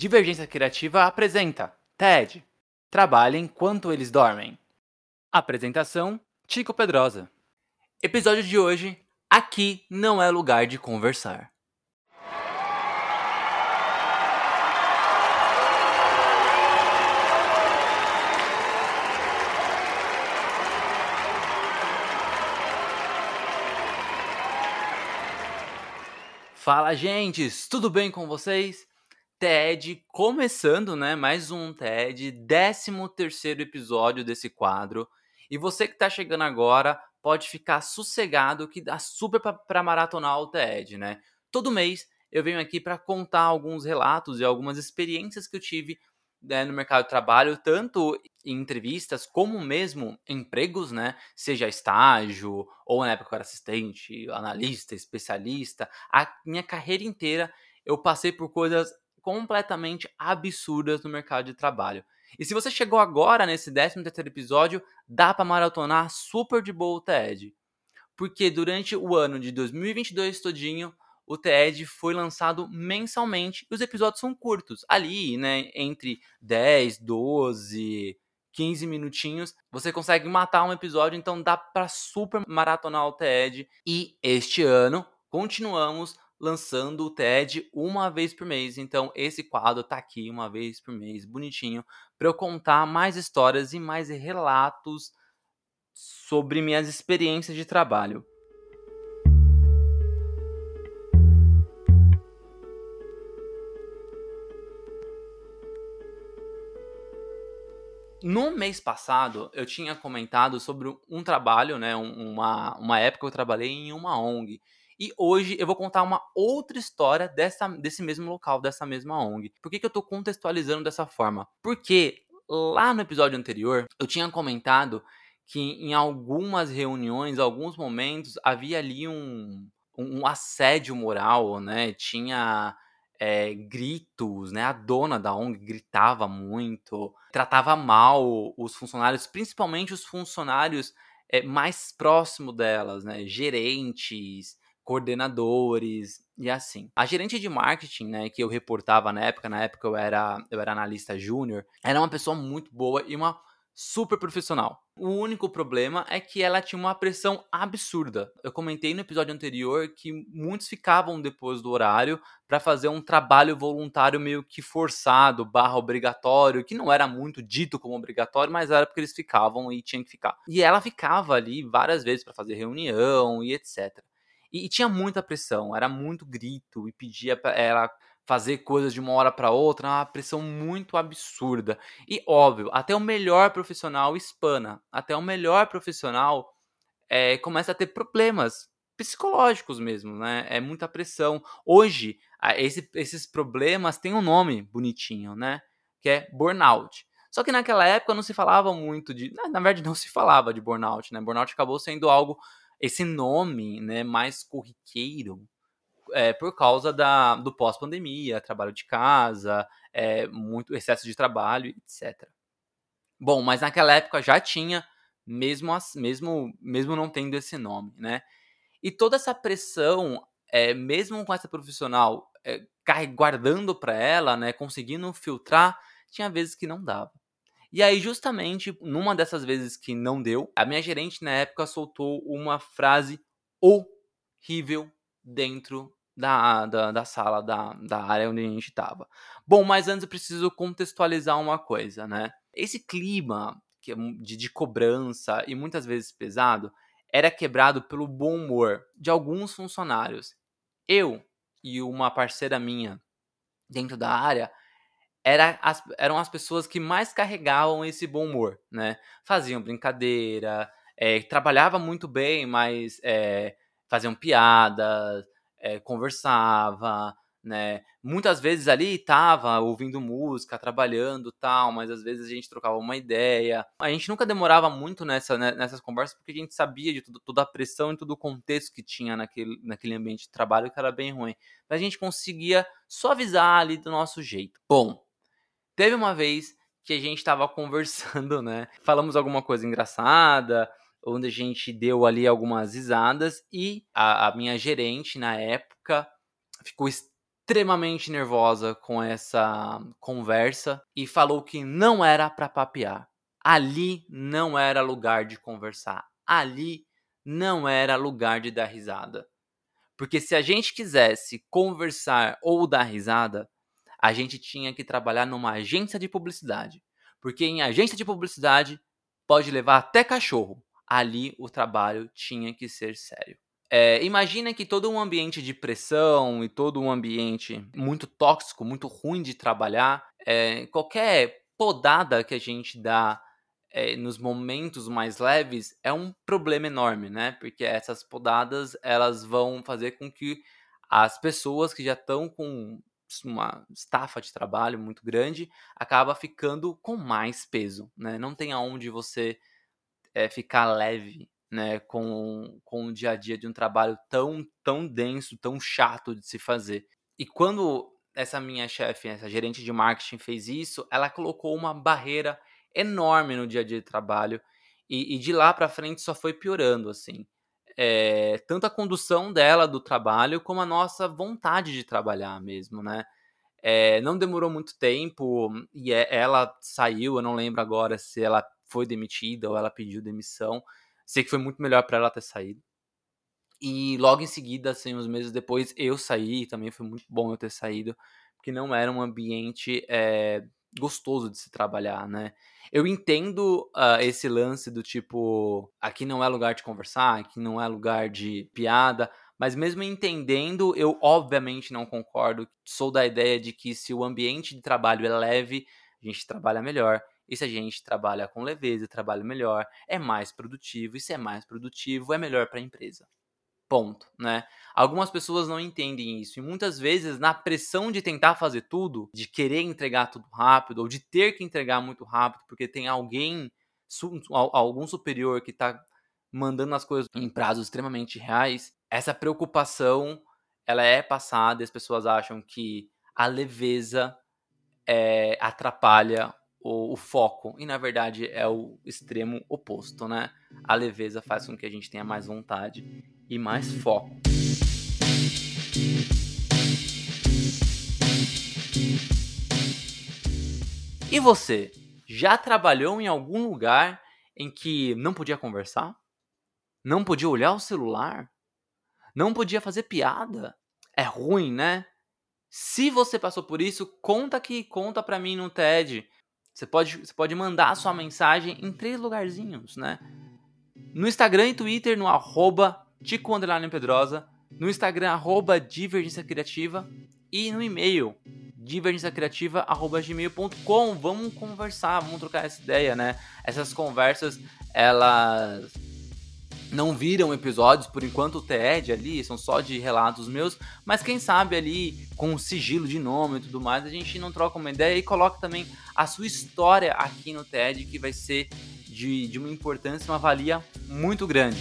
Divergência Criativa apresenta TED. Trabalhe enquanto eles dormem. Apresentação: Tico Pedrosa. Episódio de hoje: Aqui não é lugar de conversar. Fala, gentes! Tudo bem com vocês? TED começando, né? Mais um TED, 13 terceiro episódio desse quadro. E você que está chegando agora, pode ficar sossegado que dá super para maratonar o TED, né? Todo mês eu venho aqui para contar alguns relatos e algumas experiências que eu tive né, no mercado de trabalho, tanto em entrevistas como mesmo empregos, né? Seja estágio, ou na época eu era assistente, analista, especialista. A minha carreira inteira eu passei por coisas completamente absurdas no mercado de trabalho. E se você chegou agora nesse 13 terceiro episódio, dá para maratonar super de boa o TED. Porque durante o ano de 2022 todinho, o TED foi lançado mensalmente e os episódios são curtos. Ali, né, entre 10, 12, 15 minutinhos, você consegue matar um episódio, então dá para super maratonar o TED. E este ano continuamos lançando o TED uma vez por mês. Então, esse quadro tá aqui uma vez por mês, bonitinho, para eu contar mais histórias e mais relatos sobre minhas experiências de trabalho. No mês passado, eu tinha comentado sobre um trabalho, né, uma, uma época eu trabalhei em uma ONG. E hoje eu vou contar uma outra história dessa, desse mesmo local, dessa mesma ONG. Por que, que eu estou contextualizando dessa forma? Porque lá no episódio anterior eu tinha comentado que em algumas reuniões, alguns momentos, havia ali um, um assédio moral, né? Tinha é, gritos, né? A dona da ONG gritava muito, tratava mal os funcionários, principalmente os funcionários é, mais próximos delas, né? Gerentes, coordenadores e assim. A gerente de marketing, né, que eu reportava na época, na época eu era, eu era analista júnior, era uma pessoa muito boa e uma super profissional. O único problema é que ela tinha uma pressão absurda. Eu comentei no episódio anterior que muitos ficavam depois do horário para fazer um trabalho voluntário meio que forçado, barra obrigatório, que não era muito dito como obrigatório, mas era porque eles ficavam e tinham que ficar. E ela ficava ali várias vezes para fazer reunião e etc. E, e, tinha muita pressão, era muito grito e pedia para ela fazer coisas de uma hora para outra, uma pressão muito absurda. E óbvio, até o melhor profissional espana, até o melhor profissional é, começa a ter problemas psicológicos mesmo, né? É muita pressão. Hoje, esse, esses problemas têm um nome bonitinho, né? Que é burnout. Só que naquela época não se falava muito de. Na verdade, não se falava de burnout, né? Burnout acabou sendo algo esse nome né, mais corriqueiro é, por causa da, do pós-pandemia, trabalho de casa, é, muito excesso de trabalho, etc. Bom, mas naquela época já tinha, mesmo, mesmo, mesmo não tendo esse nome, né? E toda essa pressão, é, mesmo com essa profissional é, guardando para ela, né, conseguindo filtrar, tinha vezes que não dava. E aí, justamente, numa dessas vezes que não deu, a minha gerente na época soltou uma frase horrível dentro da, da, da sala, da, da área onde a gente estava. Bom, mas antes eu preciso contextualizar uma coisa, né? Esse clima é de, de cobrança e muitas vezes pesado era quebrado pelo bom humor de alguns funcionários. Eu e uma parceira minha dentro da área era as, eram as pessoas que mais carregavam esse bom humor, né? Faziam brincadeira, é, trabalhava muito bem, mas é, faziam piadas, é, conversava, né? Muitas vezes ali tava ouvindo música, trabalhando tal, mas às vezes a gente trocava uma ideia. A gente nunca demorava muito nessa, né, nessas conversas porque a gente sabia de tudo, toda a pressão e todo o contexto que tinha naquele, naquele ambiente de trabalho que era bem ruim. Mas a gente conseguia suavizar ali do nosso jeito. Bom, teve uma vez que a gente estava conversando, né? Falamos alguma coisa engraçada, onde a gente deu ali algumas risadas e a, a minha gerente na época ficou extremamente nervosa com essa conversa e falou que não era para papear. Ali não era lugar de conversar. Ali não era lugar de dar risada. Porque se a gente quisesse conversar ou dar risada, a gente tinha que trabalhar numa agência de publicidade. Porque em agência de publicidade pode levar até cachorro ali o trabalho tinha que ser sério. É, imagina que todo um ambiente de pressão e todo um ambiente muito tóxico, muito ruim de trabalhar, é, qualquer podada que a gente dá é, nos momentos mais leves é um problema enorme, né? Porque essas podadas elas vão fazer com que as pessoas que já estão com uma estafa de trabalho muito grande acaba ficando com mais peso, né? Não tem aonde você é, ficar leve, né, com, com o dia a dia de um trabalho tão, tão denso, tão chato de se fazer. E quando essa minha chefe, essa gerente de marketing fez isso, ela colocou uma barreira enorme no dia a dia de trabalho e, e de lá para frente só foi piorando, assim. É, tanto a condução dela do trabalho como a nossa vontade de trabalhar mesmo, né? É, não demorou muito tempo e é, ela saiu, eu não lembro agora se ela foi demitida ou ela pediu demissão. Sei que foi muito melhor para ela ter saído. E logo em seguida, assim, uns meses depois, eu saí. Também foi muito bom eu ter saído, porque não era um ambiente é, gostoso de se trabalhar, né? Eu entendo uh, esse lance do tipo, aqui não é lugar de conversar, aqui não é lugar de piada, mas mesmo entendendo, eu obviamente não concordo. Sou da ideia de que se o ambiente de trabalho é leve, a gente trabalha melhor. E se a gente trabalha com leveza, trabalha melhor, é mais produtivo. E se é mais produtivo, é melhor para a empresa. Ponto, né? Algumas pessoas não entendem isso e muitas vezes na pressão de tentar fazer tudo, de querer entregar tudo rápido ou de ter que entregar muito rápido porque tem alguém algum superior que está mandando as coisas em prazos extremamente reais, essa preocupação ela é passada e as pessoas acham que a leveza é, atrapalha o, o, foco. E na verdade é o extremo oposto, né? A leveza faz com que a gente tenha mais vontade e mais foco. E você, já trabalhou em algum lugar em que não podia conversar? Não podia olhar o celular? Não podia fazer piada? É ruim, né? Se você passou por isso, conta aqui, conta pra mim no TED. Você pode, você pode mandar a sua mensagem em três lugarzinhos, né? No Instagram e Twitter, no arroba Tico Pedrosa, no Instagram, arroba Divergência Criativa e no e-mail, divergenciacriativa.gmail.com. Vamos conversar, vamos trocar essa ideia, né? Essas conversas, elas não viram episódios, por enquanto o TED ali, são só de relatos meus, mas quem sabe ali, com sigilo de nome e tudo mais, a gente não troca uma ideia e coloca também a sua história aqui no TED, que vai ser de, de uma importância, uma valia muito grande.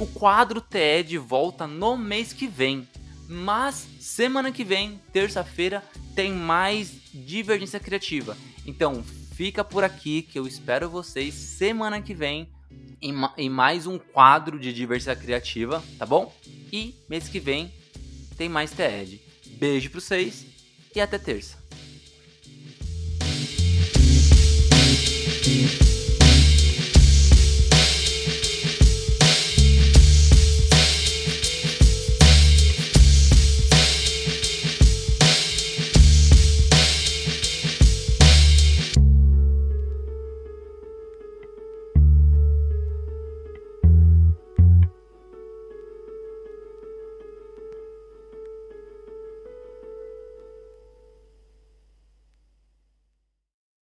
O quadro TED volta no mês que vem, mas semana que vem, terça-feira, tem mais Divergência Criativa. Então, fica por aqui que eu espero vocês semana que vem em, em mais um quadro de diversidade criativa, tá bom? E mês que vem tem mais TED. Beijo para vocês e até terça.